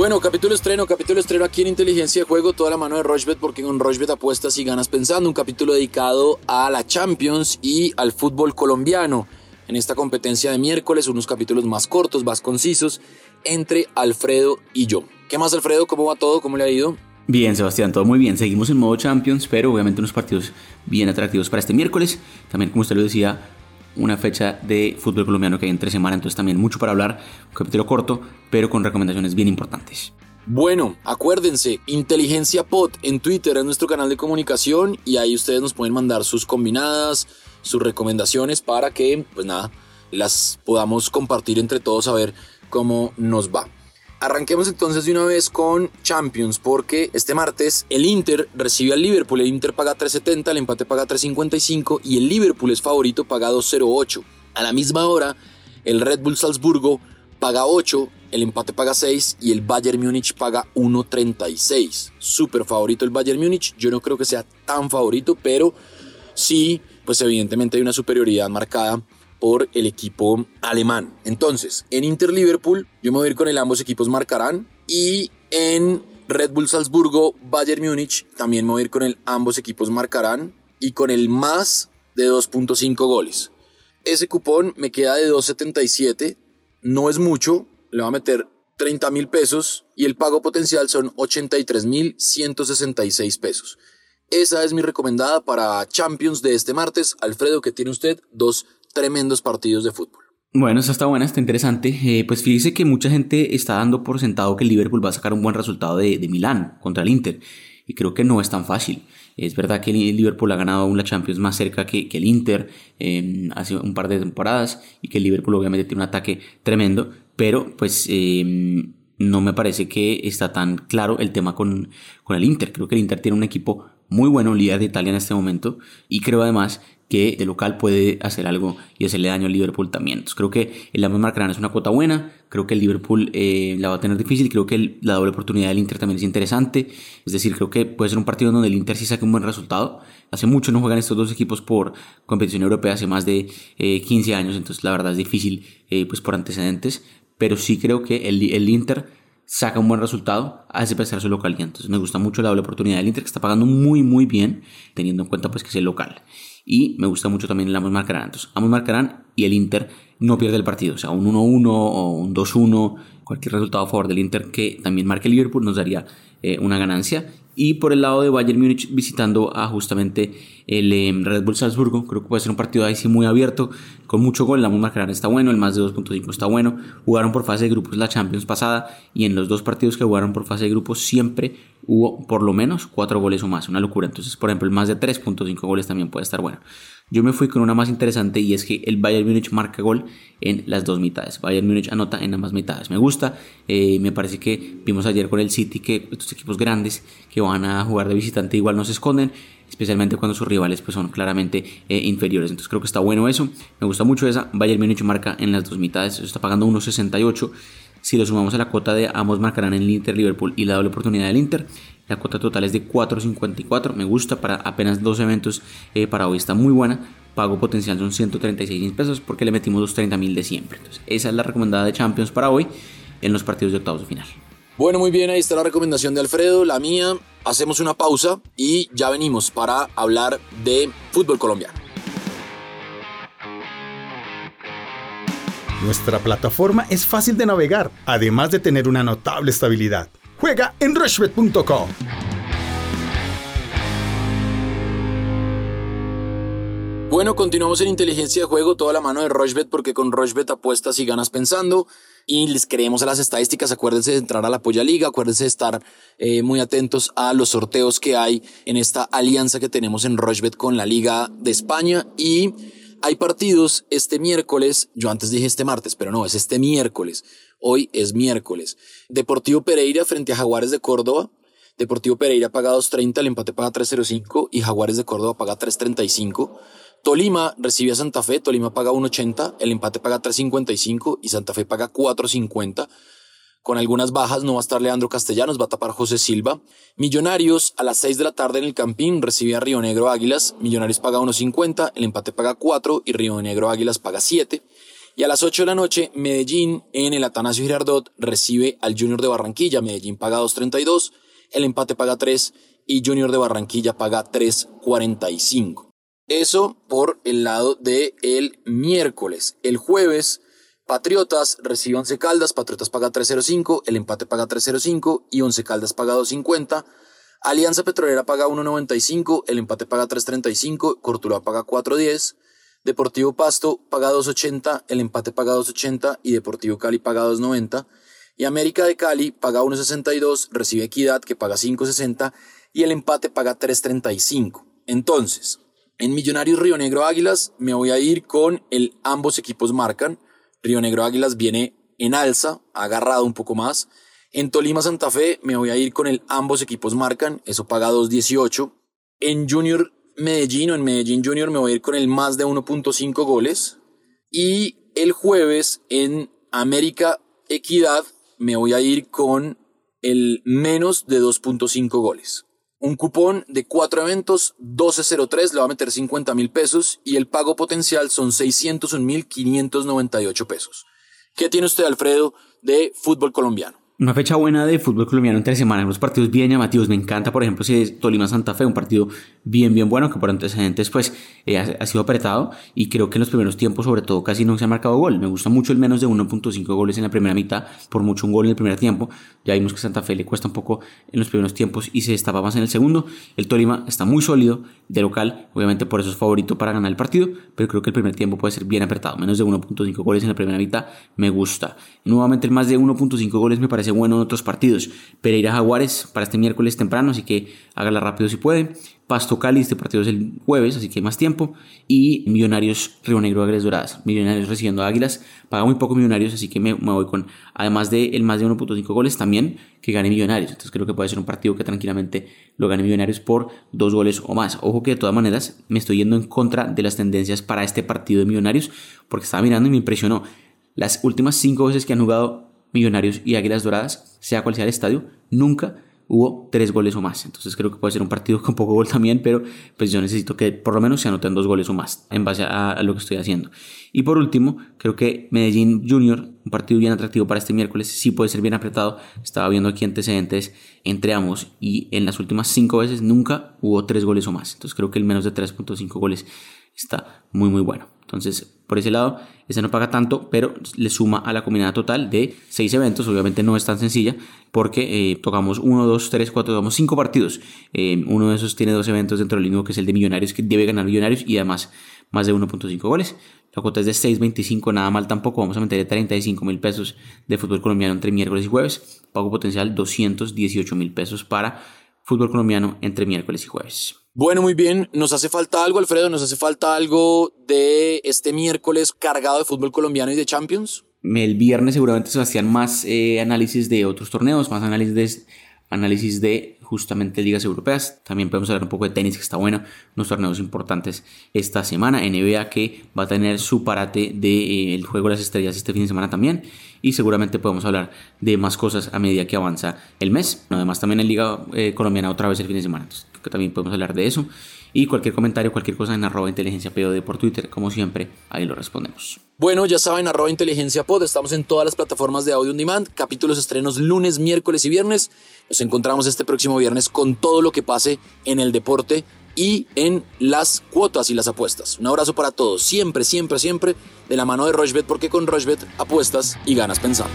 Bueno, capítulo estreno, capítulo estreno aquí en Inteligencia de Juego, toda la mano de Rochbet, porque con Rochbet apuestas y ganas pensando. Un capítulo dedicado a la Champions y al fútbol colombiano. En esta competencia de miércoles, unos capítulos más cortos, más concisos, entre Alfredo y yo. ¿Qué más, Alfredo? ¿Cómo va todo? ¿Cómo le ha ido? Bien, Sebastián, todo muy bien. Seguimos en modo Champions, pero obviamente unos partidos bien atractivos para este miércoles. También, como usted lo decía, una fecha de fútbol colombiano que hay entre semana, entonces también mucho para hablar, un capítulo corto, pero con recomendaciones bien importantes. Bueno, acuérdense, Inteligencia Pod en Twitter es nuestro canal de comunicación y ahí ustedes nos pueden mandar sus combinadas, sus recomendaciones para que, pues nada, las podamos compartir entre todos a ver cómo nos va. Arranquemos entonces de una vez con Champions, porque este martes el Inter recibe al Liverpool. El Inter paga 3.70, el empate paga 3.55 y el Liverpool es favorito, paga 2.08. A la misma hora, el Red Bull Salzburgo paga 8, el empate paga 6 y el Bayern Múnich paga 1.36. Súper favorito el Bayern Múnich. Yo no creo que sea tan favorito, pero sí, pues evidentemente hay una superioridad marcada por el equipo alemán. Entonces, en Inter Liverpool, yo me voy a ir con el ambos equipos marcarán. Y en Red Bull Salzburgo, Bayern Múnich, también me voy a ir con el ambos equipos marcarán. Y con el más de 2.5 goles. Ese cupón me queda de 2.77. No es mucho. Le voy a meter 30 mil pesos y el pago potencial son 83 mil 166 pesos. Esa es mi recomendada para Champions de este martes. Alfredo, que tiene usted dos tremendos partidos de fútbol. Bueno, esa está buena, está interesante. Eh, pues fíjese que mucha gente está dando por sentado que el Liverpool va a sacar un buen resultado de, de Milán contra el Inter. Y creo que no es tan fácil. Es verdad que el Liverpool ha ganado una Champions más cerca que, que el Inter eh, hace un par de temporadas y que el Liverpool obviamente tiene un ataque tremendo, pero pues eh, no me parece que está tan claro el tema con, con el Inter. Creo que el Inter tiene un equipo muy bueno, líder de Italia en este momento, y creo además que de local puede hacer algo y hacerle daño al Liverpool también. Entonces creo que el ambos marcarán es una cuota buena, creo que el Liverpool eh, la va a tener difícil, creo que la doble oportunidad del Inter también es interesante, es decir, creo que puede ser un partido donde el Inter sí saque un buen resultado. Hace mucho no juegan estos dos equipos por competición europea, hace más de 15 eh, años, entonces la verdad es difícil eh, pues por antecedentes, pero sí creo que el, el Inter saca un buen resultado, hace pesar su localidad. Entonces me gusta mucho la doble oportunidad del Inter, que está pagando muy, muy bien, teniendo en cuenta pues que es el local. Y me gusta mucho también el ambos marcarán. Entonces, ambos marcarán y el Inter no pierde el partido. O sea, un 1-1 o un 2-1, cualquier resultado a favor del Inter que también marque el Liverpool nos daría eh, una ganancia. Y por el lado de Bayern Múnich visitando a justamente el em, Red Bull Salzburgo, creo que puede ser un partido ahí sí muy abierto, con mucho gol, la marcarán está bueno, el más de 2.5 está bueno. Jugaron por fase de grupos la Champions pasada y en los dos partidos que jugaron por fase de grupos siempre hubo por lo menos 4 goles o más, una locura. Entonces, por ejemplo, el más de 3.5 goles también puede estar bueno. Yo me fui con una más interesante y es que el Bayern Múnich marca gol en las dos mitades. Bayern Múnich anota en ambas mitades. Me gusta. Eh, me parece que vimos ayer con el City que estos equipos grandes que van a jugar de visitante igual no se esconden. Especialmente cuando sus rivales pues, son claramente eh, inferiores. Entonces creo que está bueno eso. Me gusta mucho esa. Bayern Múnich marca en las dos mitades. Eso está pagando 1.68. Si lo sumamos a la cuota de ambos marcarán el Inter Liverpool y la doble oportunidad del Inter, la cuota total es de 4.54. Me gusta para apenas dos eventos eh, para hoy. Está muy buena. Pago potencial son 136 mil pesos porque le metimos los 30 mil de siempre. Entonces, esa es la recomendada de Champions para hoy en los partidos de octavos de final. Bueno, muy bien, ahí está la recomendación de Alfredo, la mía. Hacemos una pausa y ya venimos para hablar de fútbol colombiano. Nuestra plataforma es fácil de navegar, además de tener una notable estabilidad. Juega en rushbet.com. Bueno, continuamos en inteligencia de juego, toda la mano de Rochbet, porque con Rochbet apuestas y ganas pensando. Y les creemos a las estadísticas. Acuérdense de entrar a la Polla Liga, acuérdense de estar eh, muy atentos a los sorteos que hay en esta alianza que tenemos en Rochbet con la Liga de España. Y hay partidos este miércoles, yo antes dije este martes, pero no, es este miércoles. Hoy es miércoles. Deportivo Pereira frente a Jaguares de Córdoba. Deportivo Pereira paga 2.30, el empate paga 3.05 y Jaguares de Córdoba paga 3.35. Tolima recibe a Santa Fe, Tolima paga 1.80, el empate paga 3.55 y Santa Fe paga 4.50. Con algunas bajas no va a estar Leandro Castellanos, va a tapar José Silva. Millonarios a las 6 de la tarde en el Campín recibe a Río Negro Águilas. Millonarios paga 1.50, el empate paga 4 y Río Negro Águilas paga 7. Y a las 8 de la noche, Medellín en el Atanasio Girardot recibe al Junior de Barranquilla. Medellín paga 2.32, el empate paga 3 y Junior de Barranquilla paga 3.45. Eso por el lado del el miércoles. El jueves, Patriotas recibe 11 Caldas, Patriotas paga 3.05, el empate paga 3.05 y 11 Caldas paga 2.50. Alianza Petrolera paga 1.95, el empate paga 3.35, Cortuluá paga 4.10. Deportivo Pasto paga 2.80, el empate paga 2.80 y Deportivo Cali paga 2.90. Y América de Cali paga 1.62, recibe Equidad que paga 5.60 y el empate paga 3.35. Entonces, en Millonarios Río Negro Águilas me voy a ir con el ambos equipos marcan. Río Negro Águilas viene en alza, agarrado un poco más. En Tolima Santa Fe me voy a ir con el ambos equipos marcan, eso paga 2.18. En Junior Medellín o en Medellín Junior me voy a ir con el más de 1.5 goles. Y el jueves en América Equidad me voy a ir con el menos de 2.5 goles. Un cupón de cuatro eventos, 1203, le va a meter 50 mil pesos y el pago potencial son 601 mil 598 pesos. ¿Qué tiene usted, Alfredo, de fútbol colombiano? Una fecha buena de fútbol colombiano entre semana, unos partidos bien llamativos. Me encanta, por ejemplo, si es Tolima Santa Fe, un partido bien, bien bueno, que por antecedentes, pues, eh, ha, sido apretado. Y creo que en los primeros tiempos, sobre todo, casi no se ha marcado gol. Me gusta mucho el menos de 1.5 goles en la primera mitad, por mucho un gol en el primer tiempo. Ya vimos que Santa Fe le cuesta un poco en los primeros tiempos y se destapa más en el segundo. El Tolima está muy sólido de local, obviamente por eso es favorito para ganar el partido, pero creo que el primer tiempo puede ser bien apretado. Menos de 1.5 goles en la primera mitad me gusta. nuevamente, el más de 1.5 goles me parece bueno en otros partidos. Pereira Jaguares para este miércoles temprano, así que hágala rápido si puede. Pasto Cali, este partido es el jueves, así que hay más tiempo. Y Millonarios Río Negro Águilas Doradas. Millonarios recibiendo Águilas. Paga muy poco Millonarios, así que me, voy con, además de el más de 1.5 goles, también que gane Millonarios. Entonces creo que puede ser un partido que tranquilamente lo gane Millonarios por dos goles o más. Ojo que de todas maneras me estoy yendo en contra de las tendencias para este partido de Millonarios, porque estaba mirando y me impresionó. Las últimas cinco veces que han jugado Millonarios y Águilas Doradas, sea cual sea el estadio, nunca hubo tres goles o más. Entonces creo que puede ser un partido con poco gol también, pero pues yo necesito que por lo menos se anoten dos goles o más en base a, lo que estoy haciendo. Y por último, creo que Medellín Junior, un partido bien atractivo para este miércoles, sí puede ser bien apretado. Estaba viendo aquí antecedentes entre ambos y en las últimas cinco veces nunca hubo tres goles o más. Entonces creo que el menos de 3.5 goles está muy muy bueno. Entonces, por ese lado, ese no paga tanto, pero le suma a la combinada total de seis eventos. Obviamente no es tan sencilla porque eh, tocamos uno, dos, tres, cuatro, tocamos cinco partidos. Eh, uno de esos tiene dos eventos dentro del mismo, que es el de Millonarios, que debe ganar Millonarios y además más de 1.5 goles. La cuota es de 6.25, nada mal tampoco. Vamos a meter 35 mil pesos de fútbol colombiano entre miércoles y jueves. Pago potencial 218 mil pesos para fútbol colombiano entre miércoles y jueves. Bueno, muy bien. Nos hace falta algo, Alfredo. Nos hace falta algo de este miércoles cargado de fútbol colombiano y de Champions. El viernes seguramente Sebastián más eh, análisis de otros torneos, más análisis de, análisis de justamente ligas europeas. También podemos hablar un poco de tenis que está bueno, unos torneos importantes esta semana. NBA que va a tener su parate del de, eh, juego de las estrellas este fin de semana también. Y seguramente podemos hablar de más cosas a medida que avanza el mes. Además también en Liga eh, Colombiana otra vez el fin de semana que también podemos hablar de eso. Y cualquier comentario, cualquier cosa en arroba inteligencia POD por Twitter, como siempre, ahí lo respondemos. Bueno, ya saben, arroba inteligencia pod, estamos en todas las plataformas de audio on demand, capítulos estrenos lunes, miércoles y viernes. Nos encontramos este próximo viernes con todo lo que pase en el deporte y en las cuotas y las apuestas. Un abrazo para todos, siempre, siempre, siempre de la mano de Rochbet, porque con Rochbet apuestas y ganas pensando.